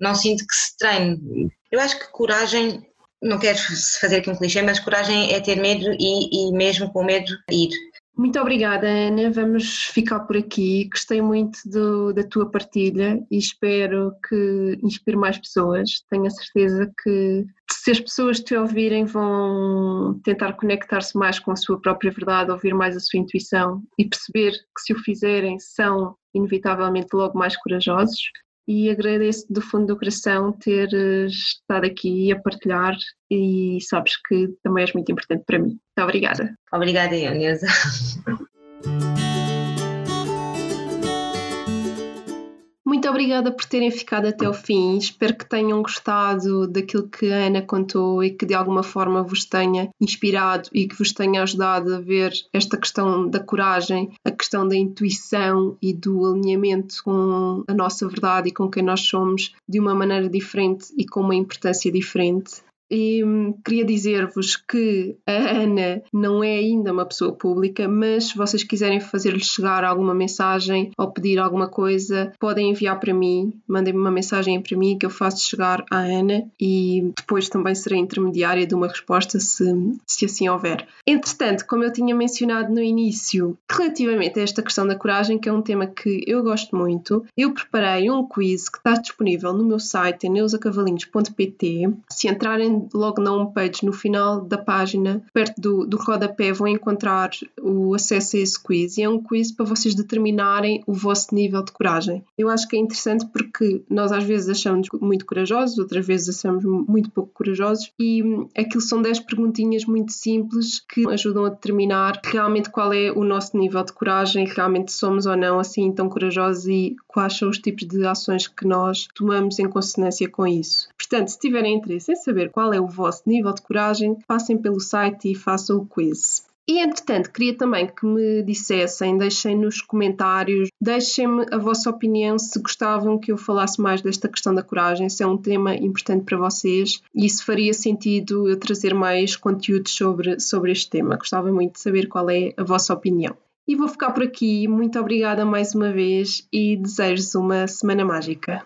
não sinto que se treine. Eu acho que coragem não quero fazer aqui um clichê, mas coragem é ter medo e, e mesmo com medo ir. Muito obrigada, Ana. Vamos ficar por aqui. Gostei muito do, da tua partilha e espero que inspire mais pessoas. Tenho a certeza que se as pessoas te ouvirem vão tentar conectar-se mais com a sua própria verdade, ouvir mais a sua intuição e perceber que se o fizerem são inevitavelmente logo mais corajosos e agradeço do fundo do coração ter estado aqui a partilhar e sabes que também és muito importante para mim. Muito obrigada. Obrigada, Neuza. Muito obrigada por terem ficado até o fim. Espero que tenham gostado daquilo que a Ana contou e que de alguma forma vos tenha inspirado e que vos tenha ajudado a ver esta questão da coragem, a questão da intuição e do alinhamento com a nossa verdade e com quem nós somos de uma maneira diferente e com uma importância diferente. E hum, queria dizer-vos que a Ana não é ainda uma pessoa pública, mas se vocês quiserem fazer-lhe chegar alguma mensagem ou pedir alguma coisa, podem enviar para mim, mandem-me uma mensagem para mim que eu faço chegar à Ana e depois também serei intermediária de uma resposta se, se assim houver. Entretanto, como eu tinha mencionado no início, relativamente a esta questão da coragem, que é um tema que eu gosto muito, eu preparei um quiz que está disponível no meu site, neusacavalinhos.pt. Se entrarem logo na homepage, no final da página, perto do, do rodapé, vão encontrar o acesso a esse quiz. E é um quiz para vocês determinarem o vosso nível de coragem. Eu acho que é interessante porque nós às vezes achamos muito corajosos, outras vezes achamos muito pouco corajosos, e aquilo são 10 perguntinhas muito simples que ajudam a determinar realmente qual é o nosso nível de coragem, realmente somos ou não assim tão corajosos e quais são os tipos de ações que nós tomamos em consonância com isso. Portanto, se tiverem interesse em saber qual é o vosso nível de coragem, passem pelo site e façam o quiz. E entretanto, queria também que me dissessem, deixem nos comentários, deixem-me a vossa opinião se gostavam que eu falasse mais desta questão da coragem, se é um tema importante para vocês e se faria sentido eu trazer mais conteúdos sobre, sobre este tema. Gostava muito de saber qual é a vossa opinião. E vou ficar por aqui. Muito obrigada mais uma vez e desejo-vos uma semana mágica.